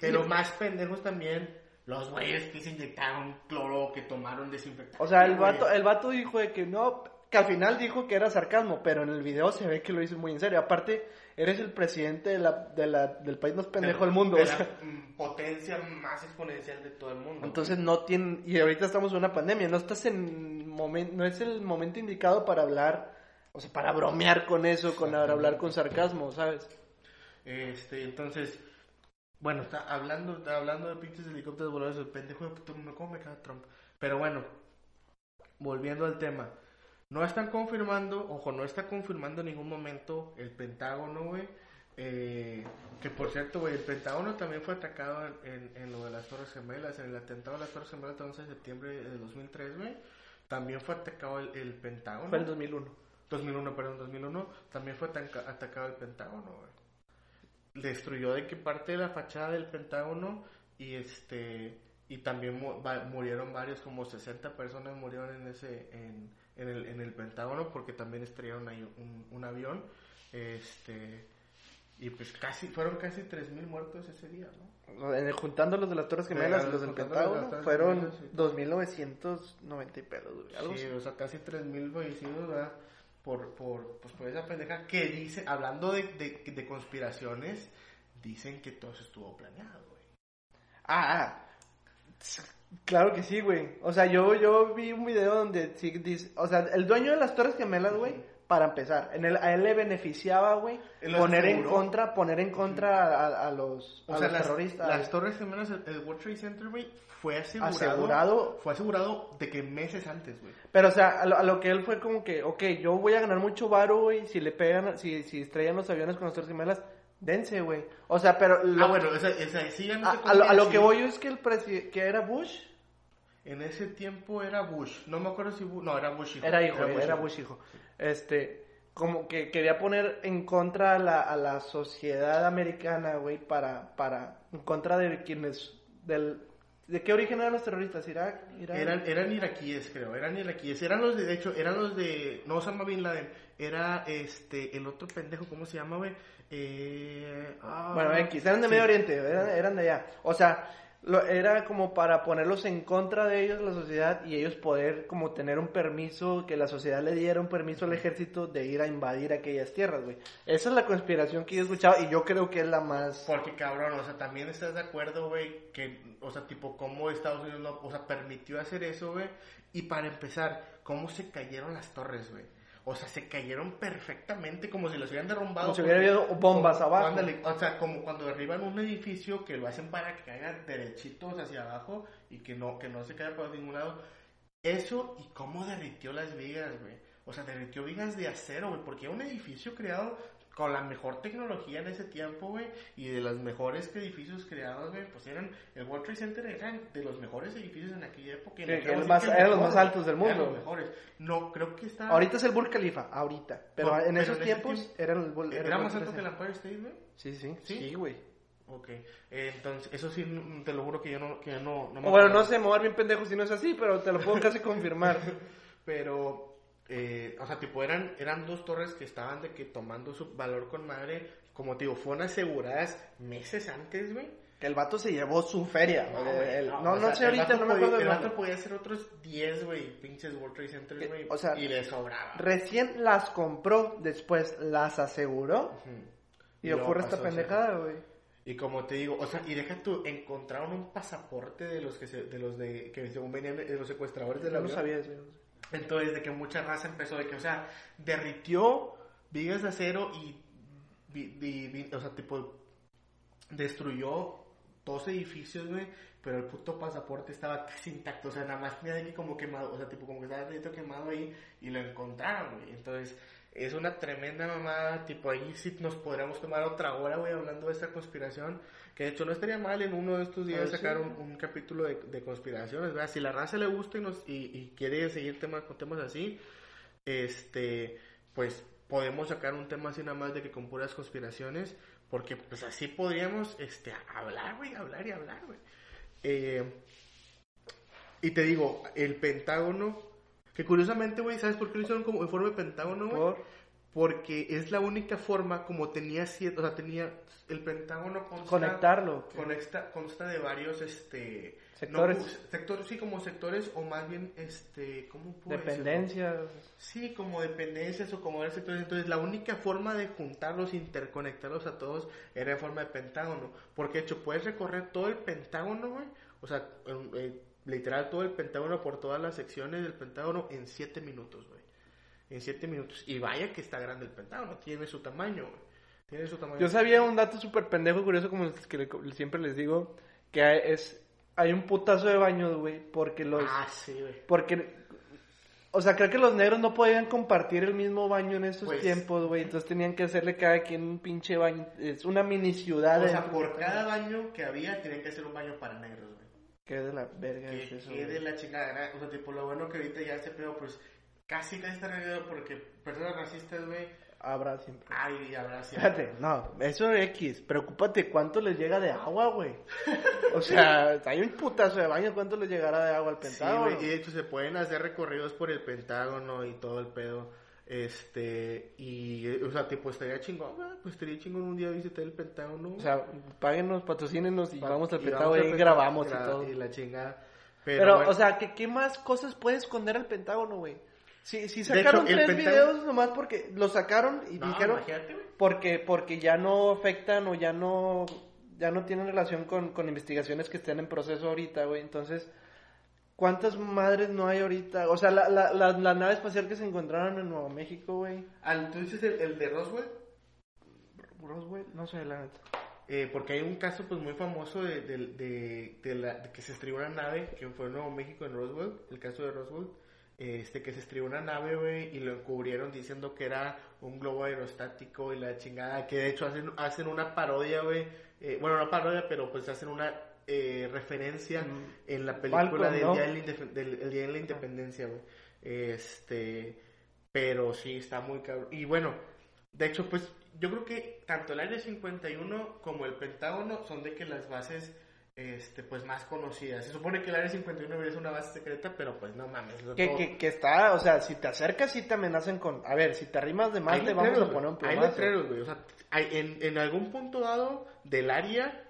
Pero más pendejos también los güeyes que se inyectaron cloro, que tomaron desinfectante. O sea, el vato, el vato dijo de que no, que al final dijo que era sarcasmo, pero en el video se ve que lo hizo muy en serio. Aparte, eres el presidente de la, de la, del país más pendejo del mundo. De o sea. la <laughs> potencia más exponencial de todo el mundo. Entonces no tienen, y ahorita estamos en una pandemia, no estás en momento, no es el momento indicado para hablar, o sea, para bromear con eso, con hablar con sarcasmo, ¿sabes? Este, entonces, bueno, está hablando, está hablando de pinches helicópteros voladores, el pendejo de puto, ¿cómo me caga Trump? Pero bueno, volviendo al tema, no están confirmando, ojo, no está confirmando en ningún momento el Pentágono, güey. eh, que por cierto, güey, el Pentágono también fue atacado en, en- en lo de las Torres Gemelas, en el atentado de las Torres Gemelas el 11 de septiembre de 2003, güey. También fue atacado el, el Pentágono. Fue el 2001. 2001, perdón, 2001, también fue ataca- atacado el Pentágono, güey. Destruyó de que parte de la fachada del Pentágono y este y también murieron varios, como 60 personas murieron en ese en, en el, en el Pentágono porque también estrellaron ahí un, un avión, este y pues casi fueron casi 3000 muertos ese día, ¿no? En el- Juntando los de las Torres Gemelas y los del de Pentágono, Torres fueron Gemelas, sí. 2.990 y pedos, güey. Algo Sí, así. o sea, casi 3.000 fallecidos, ¿verdad? Por, por, pues por esa pendeja que dice, hablando de, de, de conspiraciones, dicen que todo eso estuvo planeado, güey. Ah, ah. Claro que sí, güey. O sea, yo, yo vi un video donde sí dice, o sea, el dueño de las Torres Gemelas, güey, para empezar, en el, a él le beneficiaba, güey, poner en contra, poner en contra a, a los, O a sea, los las, terroristas. las Torres Gemelas, el, el World Trade Center, güey, fue asegurado, Asegurado. Fue asegurado de que meses antes, güey. Pero, o sea, a lo, a lo que él fue como que, ok, yo voy a ganar mucho varo, güey, si le pegan, si, si estrellan los aviones con las Torres Gemelas, dense, güey. O sea, pero... lo- Ah, bueno, esa, esa, sí, ya no a, lo, a lo decir. que voy yo es que el presidente, que era Bush, En ese tiempo era Bush. No me acuerdo si Bush. No, era Bush hijo. Era hijo, era Bush, hijo. Este, como que quería poner en contra a la, a la sociedad americana, güey, para, para, en contra de quienes, del, ¿de qué origen eran los terroristas? ¿Irak? Irán? Eran, eran iraquíes, creo, eran iraquíes. Eran los de, de hecho, eran los de, no Osama Bin Laden, era este, el otro pendejo, ¿cómo se llama, güey? Eh, ah, Bueno, X, eran de sí. Medio Oriente, eran, eran de allá. O sea, lo, era como para ponerlos en contra de ellos, la sociedad, y ellos poder como tener un permiso, que la sociedad le diera un permiso al ejército de ir a invadir aquellas tierras, güey. Esa es la conspiración que yo he escuchado y yo creo que es la más... Porque cabrón, o sea, también estás de acuerdo, güey, que, o sea, tipo, cómo Estados Unidos, no, o sea, permitió hacer eso, güey. Y para empezar, cómo se cayeron las torres, güey. O sea, se cayeron perfectamente como si los hubieran derrumbado. Como si hubiera habido bombas como- abajo. ándale, o sea, como cuando derriban un edificio que lo hacen para que caiga derechitos hacia abajo y que no, que no se caiga por ningún lado. Eso y cómo derritió las vigas, güey. O sea, derritió vigas de acero, güey, porque era un edificio creado con la mejor tecnología en ese tiempo, güey, y de los mejores edificios creados, güey, pues eran, el World Trade Center eran de los mejores edificios en aquella época. no más- el eran los más altos del eran mundo, los güey. mejores. No, creo que está... Ahorita es el Burj Khalifa, ahorita. Pero No, en pero esos en tiempos tiempo- era el Bul- ¿Era, el más alto que el Empire State, güey? Sí, sí, ¿Sí? sí, güey. Ok, eh, entonces, eso sí, te lo juro que yo no, que yo no, no me bueno, acuerdo. no sé, dar bien pendejo si no es así, pero te lo puedo casi confirmar. <laughs> Pero, eh, o sea, tipo, eran, eran dos torres que estaban de que tomando su valor con madre, como te digo, fueron aseguradas meses antes, güey. Que el vato se llevó su feria. No, güey, el- no, no, o no sea, sé ahorita, no me acuerdo El vato podía hacer otros 10, güey, pinches World Trade Centers, güey, o sea, y le sobraba. Recién las compró, después las aseguró y, luego ocurre esta pendejada, güey. Y como te digo, o sea, y deja tú, encontraron un pasaporte de los que se, de los de, que según venían de, de los secuestradores de la No lo sabía eso. Entonces, de que mucha raza empezó de que, o sea, derritió vigas de acero y, vi- o sea, tipo, destruyó dos edificios, güey, pero el puto pasaporte estaba casi intacto, o sea, nada más tenía de que como quemado, o sea, tipo, como que estaba dentro quemado ahí y lo encontraron, güey. Entonces, es una tremenda mamada, tipo, ahí sí nos podríamos tomar otra hora, güey, hablando de esta conspiración, que de hecho no estaría mal en uno de estos días Ah, sí. sacar un, un capítulo de, de conspiraciones, ¿verdad? Si la raza le gusta y, nos, y, y quiere seguir temas con temas así, este, pues podemos sacar un tema así nada más de que con puras conspiraciones, porque pues así podríamos, este, hablar, güey, hablar y hablar, güey. Eh, y te digo, el Pentágono Que curiosamente, güey, ¿sabes por qué lo hicieron como en forma de pentágono, güey? Por- Porque es la única forma como tenía siete, o sea, tenía el pentágono consta, Conectarlo. Conecta, consta de varios, este... Sectores. no, sectores, sí, como sectores o más bien, este, ¿cómo puedo decirlo? Dependencias. Sí, como dependencias o como varios sectores. Entonces, la única forma de juntarlos, interconectarlos a todos, era en forma de pentágono. Porque, de hecho, puedes recorrer todo el pentágono, güey. O sea, eh, literal, todo el pentágono por todas las secciones del pentágono en 7 minutos, güey. En 7 minutos. Y vaya que está grande el pentágono. Tiene su tamaño, güey. Tiene su tamaño. Yo sabía un dato súper pendejo curioso, como el que siempre les digo, que hay- es hay un putazo de baños, güey, porque los... Ah, sí, güey. Porque, o sea, creo que los negros no podían compartir el mismo baño en esos Pues- tiempos, güey. Entonces tenían que hacerle cada quien un pinche baño. Es una mini ciudad. O sea, por cada baño que había, tenían que hacer un baño para negros, güey. Qué de la verga es que, eso. que güey. de la chingada, o sea, tipo, lo bueno que ahorita ya ese pedo, pues, casi casi está arreglado porque personas racistas, güey, Habrá siempre. ay, habrá siempre. Fíjate, no, eso X, preocúpate cuánto les llega de agua, güey. O sea, <laughs> hay un putazo de baño, ¿cuánto les llegará de agua al Sí, pentágono? güey, y de hecho se pueden hacer recorridos por el Pentágono y todo el pedo. Este, y, o sea, tipo, estaría chingón, ah, pues estaría chingón un día visitar el Pentágono. O sea, páguenos, patrocínenos y Pa- vamos al pentágono y grabamos y todo. Y la chingada. Pero, Pero, bueno, o sea, ¿qué, ¿qué más cosas puede esconder el pentágono, güey? Sí, sí sacaron hecho, tres Pentágono- videos nomás porque lo sacaron y no, dijeron porque porque ya no afectan o ya no ya no tienen relación con, con investigaciones que estén en proceso ahorita, güey. Entonces, ¿cuántas madres no hay ahorita? O sea, la, la, la, la nave espacial que se encontraron en Nuevo México, güey. Al- ¿Tú dices el, el de Roswell? Roswell, no sé, la neta. Eh, porque hay un caso pues muy famoso de, de, de- de la, de que se estrelló una nave que fue en Nuevo México en Roswell, el caso de Roswell, este que se estrelló una nave, güey, y lo encubrieron diciendo que era un globo aerostático y la chingada, que de hecho hacen, hacen una parodia, güey, eh, bueno, no parodia, pero pues hacen una eh, referencia Mm. en la película del, ¿no? día de la Indef- del- el Día de la Independencia, güey. Este, pero sí, está muy cabrón. Y bueno, de hecho, pues yo creo que tanto el Área 51 como el Pentágono son de que las bases este pues más conocidas. Se supone que el Área 51 es una base secreta, pero pues no mames. Que, todo- que, que está, o sea, si te acercas sí te amenazan con, a ver, si te arrimas de más te vamos a poner un güey. Hay letreros, güey. O sea, hay- en, en algún punto dado del área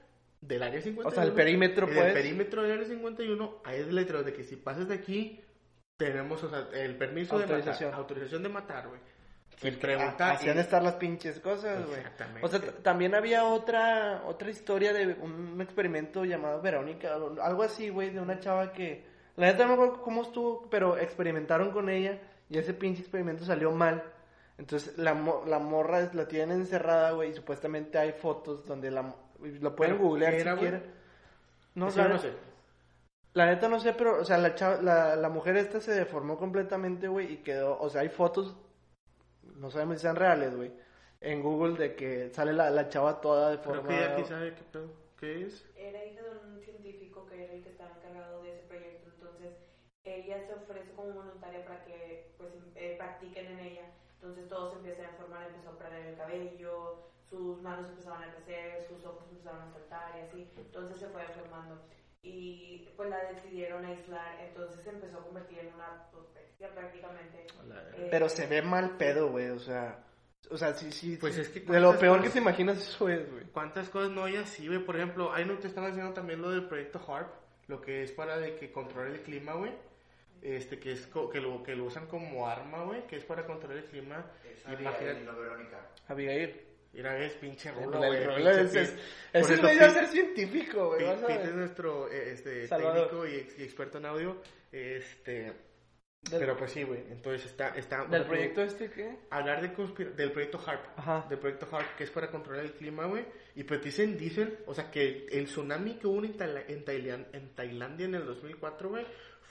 del área 51. O sea, el perímetro, pues. El perímetro del área 51 hay letreros de que si pasas de aquí tenemos, o sea, el permiso de matar, autorización de matar, güey. Sin preguntar. Hacían y- estar las pinches cosas, güey. Exactamente. O sea, también había otra otra historia de un experimento llamado Verónica, algo así, güey, de una chava que... La neta no me acuerdo cómo estuvo, pero experimentaron con ella y ese pinche experimento salió mal. Entonces la, la morra la tienen encerrada, güey, y supuestamente hay fotos donde la... Lo pueden Pero, googlear ¿qué si era, güey? quieren. No, la, no sé. la neta no sé, pero, o sea, la, chava- la, la mujer esta se deformó completamente, güey, y quedó, o sea, hay fotos, no sabemos si sean reales, güey, en Google de que sale la, la chava toda Creo deformada. que ya sabe qué pedo. ¿Qué es? Era hija de un científico que era el que estaba encargado de ese proyecto, entonces ella se ofrece como voluntaria para que pues eh, practiquen en ella. Entonces todo se empieza a informar, empezó a perder el cabello, sus manos empezaban a crecer, sus ojos empezaron a saltar y así. Entonces se fue enfermando y pues la decidieron aislar, entonces se empezó a convertir en una bestia prácticamente. Eh, Pero se ve mal pedo, güey, o sea, o sea, sí, sí. Pues sí. es que de lo peor cosas- que te imaginas eso es, güey. ¿Cuántas cosas no hay así, güey? Por ejemplo, ahí no te están haciendo también lo del proyecto HARP, lo que es para de que controlar el clima, güey. Este, que es co- que lo, que lo usan como arma, güey, que es para controlar el clima. Imagínate, Verónica. Abigail. mira, es pinche El, rulo, güey. el- pinche ese es, es va a Pete- ser científico, güey. Pete- es nuestro eh, este, Salvador. técnico y, ex- y experto en audio. Este, Del- pero pues sí, güey. Entonces está, está ¿Del proyecto este qué? hablar de conspira- del proyecto HARP, Ajá. del proyecto HARP que es para controlar el clima, güey, y pues dicen, dicen, o sea, que el tsunami que hubo en, Taila- en, Tailan- en Tailandia en el 2004, güey,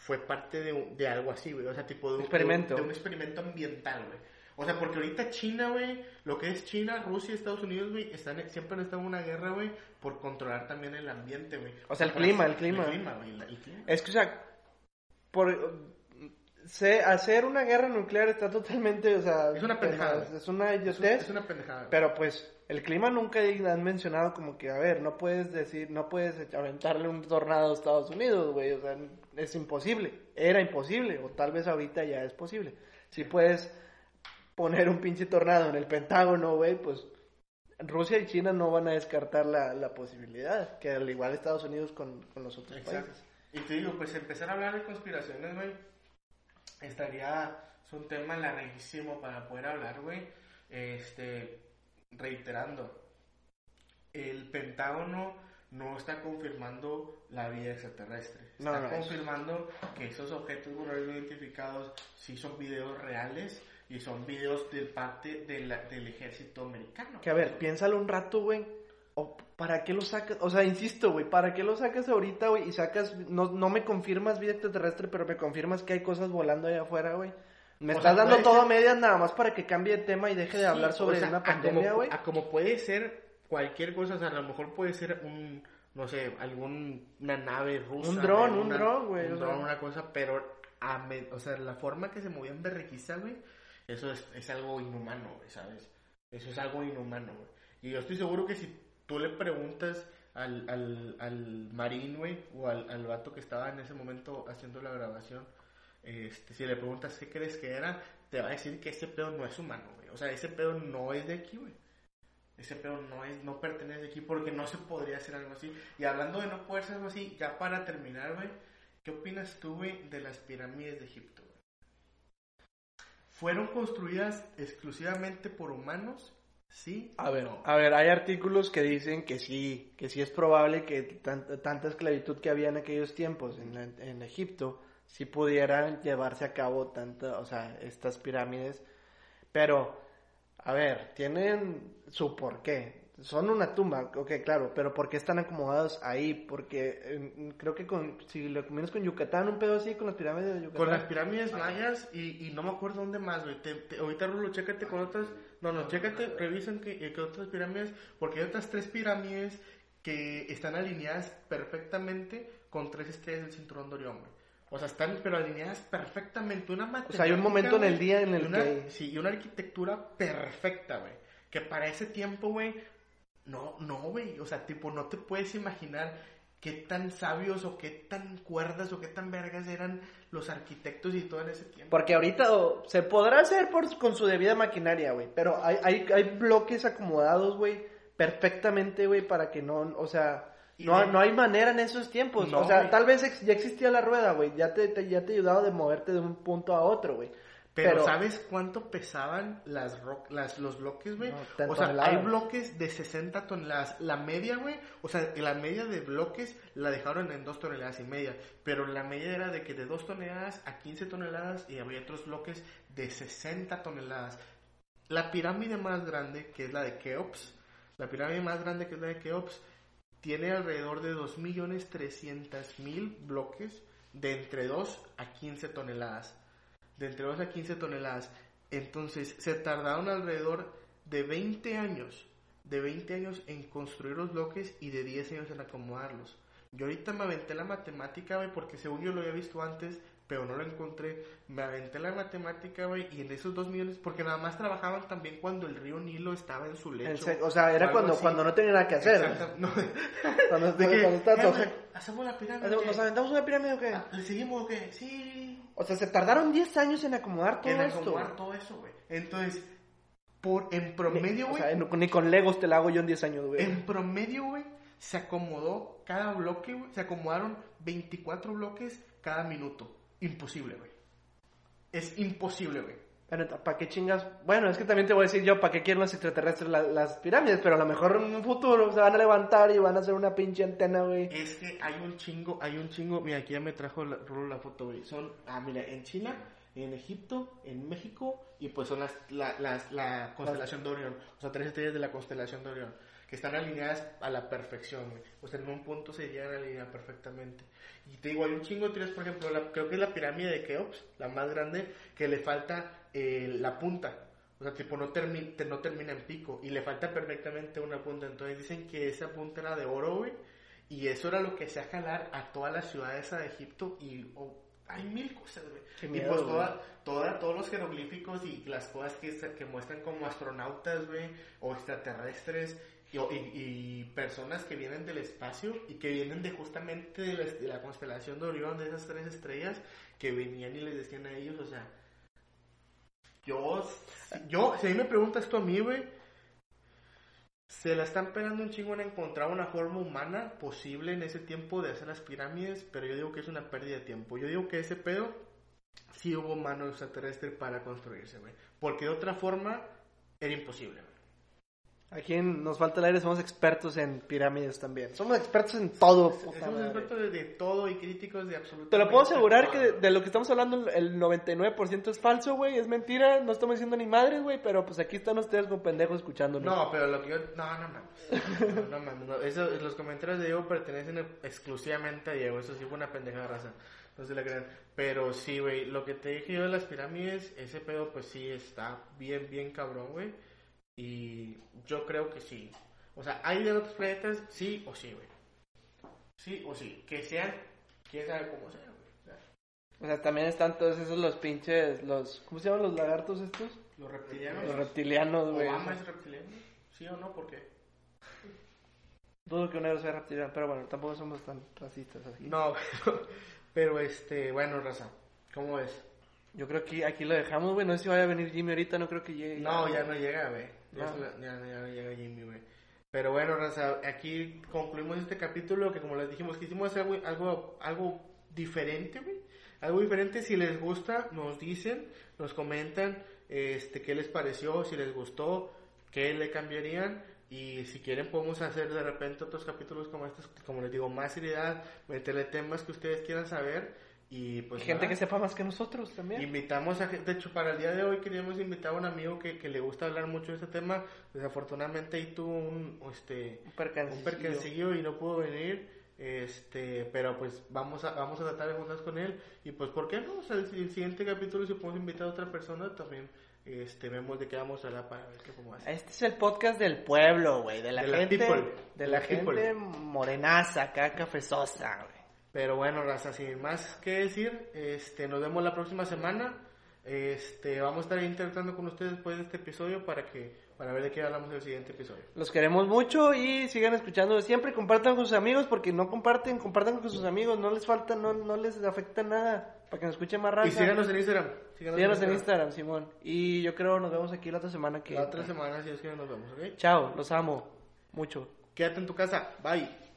fue parte de, de algo así, güey, o sea, tipo de un Experimento. de un experimento ambiental, güey. O sea, porque ahorita China, güey, lo que es China, Rusia, Estados Unidos, güey, están, siempre han estado en una guerra, güey, por controlar también el ambiente, güey. O sea, el clima, el clima. El clima, güey, la- el clima. Es que, o sea, por, se- hacer una guerra nuclear está totalmente, o sea... Es una pendejada. Es una Es, un- idiotez. es una pendejada. Pero pues el clima nunca han mencionado como que, a ver, no puedes decir, no puedes aventarle un tornado a Estados Unidos, güey. O sea, es imposible. Era imposible, o tal vez ahorita ya es posible. Si puedes poner un pinche tornado en el Pentágono, güey, pues Rusia y China no van a descartar la, la posibilidad, que al igual Estados Unidos con, con los otros Exacto. países. Y te digo, pues empezar a hablar de conspiraciones, güey, estaría, es un tema larguísimo para poder hablar, güey. Este, reiterando, el Pentágono no está confirmando la vida extraterrestre. No, Está no, eso- confirmando que esos objetos voladores no identificados sí son videos reales y son videos del parte de la- del ejército americano. Que a ver, piénsalo un rato, güey. ¿O ¿Para qué lo sacas? O sea, insisto, güey, ¿para qué lo sacas ahorita, güey? Y sacas, no, no me confirmas vida extraterrestre, pero me confirmas que hay cosas volando allá afuera, güey. Me O estás sea, dando todo a medias nada más para que cambie de tema y deje de Sí, hablar sobre o sea, una pandemia, güey. A como puede ser cualquier cosa, o sea, a lo mejor puede ser un, no sé, algún, una nave rusa. Un dron, un dron, güey, Un dron, una cosa, pero, a me- o sea, la forma que se movían berrequista, güey, eso es, es algo inhumano, güey, ¿sabes? Eso es algo inhumano, güey. Y yo estoy seguro que si tú le preguntas al, al, al marín, o al, al vato que estaba en ese momento haciendo la grabación, este, si le preguntas qué crees que era, te va a decir que ese pedo no es humano. O sea, ese pedo no es de aquí. Ese pedo no es, no pertenece aquí porque no se podría hacer algo así. Y hablando de no poder hacer algo así, ya para terminar, güey, ¿qué opinas tú, de las pirámides de Egipto? ¿Fueron construidas exclusivamente por humanos? ¿Sí? A ver, No. a ver, hay artículos que dicen que sí, que sí es probable que tan- tanta esclavitud que había en aquellos tiempos en, en Egipto, sí pudieran llevarse a cabo tanta, o sea, estas pirámides, pero, a ver, tienen su porqué. Son una tumba, ok, claro, pero ¿por qué están acomodados ahí? Porque eh, creo que con, si lo combinas con Yucatán, un pedo así, con las pirámides de Yucatán. Con las pirámides mayas y, y no me acuerdo dónde más, güey. Te- te- ahorita, Rulo, chécate con otras. No, no, chécate, revisen que, que otras pirámides, porque hay otras tres pirámides que están alineadas perfectamente con tres estrellas del cinturón de Orión, güey. O sea, están pero alineadas perfectamente. Una O sea, hay un momento en el día en el una- que- Sí, y una arquitectura perfecta, güey. Que para ese tiempo, güey, no, no, güey. O sea, tipo, no te puedes imaginar qué tan sabios o qué tan cuerdas o qué tan vergas eran los arquitectos y todo en ese tiempo. Porque ahorita o, se podrá hacer por, con su debida maquinaria, güey. Pero hay, hay, hay bloques acomodados, güey, perfectamente, güey, para que no, o sea, no, de- no hay manera en esos tiempos. No, o sea, tal vez ex- ya existía la rueda, güey. Ya te, te- ya te ayudaba de moverte de un punto a otro, güey. Pero, ¿sabes cuánto pesaban las, ro- las los bloques, güey? No, o sea, toneladas. hay bloques de 60 toneladas. La media, güey, o sea, la media de bloques la dejaron en 2 toneladas y media. Pero la media era de que de 2 toneladas a 15 toneladas y había otros bloques de 60 toneladas. La pirámide más grande, que es la de Keops, la pirámide más grande que es la de Keops, tiene alrededor de 2.300.000 bloques de entre 2 a 15 toneladas. De entre 2 a 15 toneladas. Entonces, se tardaron alrededor de 20 años, de 20 años en construir los bloques y de 10 años en acomodarlos. Yo ahorita me aventé la matemática, güey, porque según yo lo había visto antes, pero no lo encontré. Me aventé la matemática, güey, y en esos 2 millones, porque nada más trabajaban también cuando el río Nilo estaba en su lecho. o sea, era algo cuando, cuando no tenía nada que hacer. Exacto. No. Cuando, cuando, <laughs> cuando estaba "Eh, todo- ¿Hacemos la pirámide? o? ¿Nos aventamos una pirámide o qué? Ah, ¿Le seguimos o qué? Sí. O sea, se tardaron 10 años en acomodar todo en esto. acomodar güey. todo eso, güey. Entonces, por, en promedio, o güey, sea, en- ni con Legos te la hago yo en 10 años, güey. en promedio, güey, se acomodó cada bloque, güey, se acomodaron 24 bloques cada minuto. Imposible, güey. Es imposible, güey. ¿Para qué chingas? Bueno, es que también te voy a decir yo, ¿para qué quieren los extraterrestres la- las pirámides? Pero a lo mejor en un futuro se van a levantar y van a hacer una pinche antena, güey. Es que hay un chingo, hay un chingo. Mira, aquí ya me trajo la, la foto, güey. Son, ah, mira, en China, en Egipto, en México, y pues son las, la, la constelación de Orión. O sea, tres estrellas de la constelación de Orión. Que están alineadas a la perfección, güey. O sea, en un punto se llegan a alinear perfectamente. Y te digo, hay un chingo de teorías, por ejemplo, creo que es la pirámide de Keops, la más grande, que le falta eh, la punta. O sea, tipo, no, termi- te- no termina en pico. Y le falta perfectamente una punta. Entonces dicen que esa punta era de oro, güey. Y eso era lo que hacía jalar a todas las ciudades de Egipto. Y oh, hay mil cosas, güey. Y pues toda, toda, todos los jeroglíficos y las cosas que, muestran como astronautas, güey, o extraterrestres, y, y- y personas que vienen del espacio y que vienen de justamente de la, de la constelación de Orión, de esas tres estrellas, que venían y les decían a ellos, o sea, yo, yo, si a mí me preguntas tú a mí, güey, se la están pegando un chingo en encontrar una forma humana posible en ese tiempo de hacer las pirámides, pero yo digo que es una pérdida de tiempo. Yo digo que ese pedo sí hubo mano extraterrestre para construirse, güey. Porque de otra forma era imposible, güey. Aquí en Nos Falta el Aire somos expertos en pirámides también. Somos expertos en todo, Somos madre. expertos de, todo y críticos de absolutamente Te lo puedo asegurar que de, todo. de lo que estamos hablando el 99% es falso, güey, es mentira, no estamos diciendo ni madres, güey, pero pues aquí están ustedes con pendejos escuchándonos. No, pero lo que yo... No, no mames. No, no mames. no. Eso, los comentarios de Diego pertenecen exclusivamente a Diego. Eso sí fue una pendejada raza. No se la crean. Pero sí, güey. Lo que te dije yo de las pirámides, ese pedo pues sí está bien, bien cabrón, güey. Y yo creo que sí. O sea, ¿hay de otros planetas? Sí o sí, güey. Sí o sí. Que sean... Quién sabe cómo sea, güey. O sea, O sea, también están todos esos los pinches, los, ¿cómo se llaman los lagartos estos? los reptilianos... Los reptilianos, güey. ¿Obama es reptiliano? ¿Sí o no? ¿Por qué? Dudo que un negro sea reptiliano, pero bueno, tampoco somos tan racistas así. No, pero, <laughs> pero este, bueno, raza, ¿cómo ves? Yo creo que aquí lo dejamos, güey, no sé si vaya a venir Jimmy ahorita, no creo que llegue. No, ya no llega, güey. Ya, No. llega güey. Pero bueno, raza, aquí concluimos este capítulo que como les dijimos, quisimos hacer algo, algo, algo diferente, güey. Algo diferente, si les gusta, nos dicen, nos comentan, este, qué les pareció, si les gustó, qué le cambiarían. Y si quieren podemos hacer de repente otros capítulos como estos, como les digo, más seriedad, meterle temas que ustedes quieran saber. Y pues Y gente nada. que sepa más que nosotros también. Invitamos a de hecho para el día de hoy queríamos invitar a un amigo que, que le gusta hablar mucho de este tema, desafortunadamente ahí tuvo un, este, Un percancillo. un y no pudo venir, este, pero pues vamos a, vamos a tratar de juntarnos con él y pues por qué no, o sea, el, el siguiente capítulo si podemos invitar a otra persona también, este, vemos de qué vamos a hablar para ver qué podemos hacer. Este es el podcast del pueblo, güey, de la De la gente, people. de De la la gente morenaza, acá cafezosa, güey. Pero bueno, raza, sin más que decir, este, nos vemos la próxima semana. Este, vamos a estar interactuando con ustedes después de este episodio para que para ver de qué hablamos en el siguiente episodio. Los queremos mucho y sigan escuchando siempre, compartan con sus amigos porque no comparten, compartan con sus amigos, no les falta, no, no les afecta nada, para que nos escuchen más raza. Y síganos en Instagram. Síganos en Instagram, Simón. Y yo creo nos vemos aquí la otra semana que La otra semana, si es que nos vemos, ¿ok? Chao, los amo mucho. Quédate en tu casa. Bye.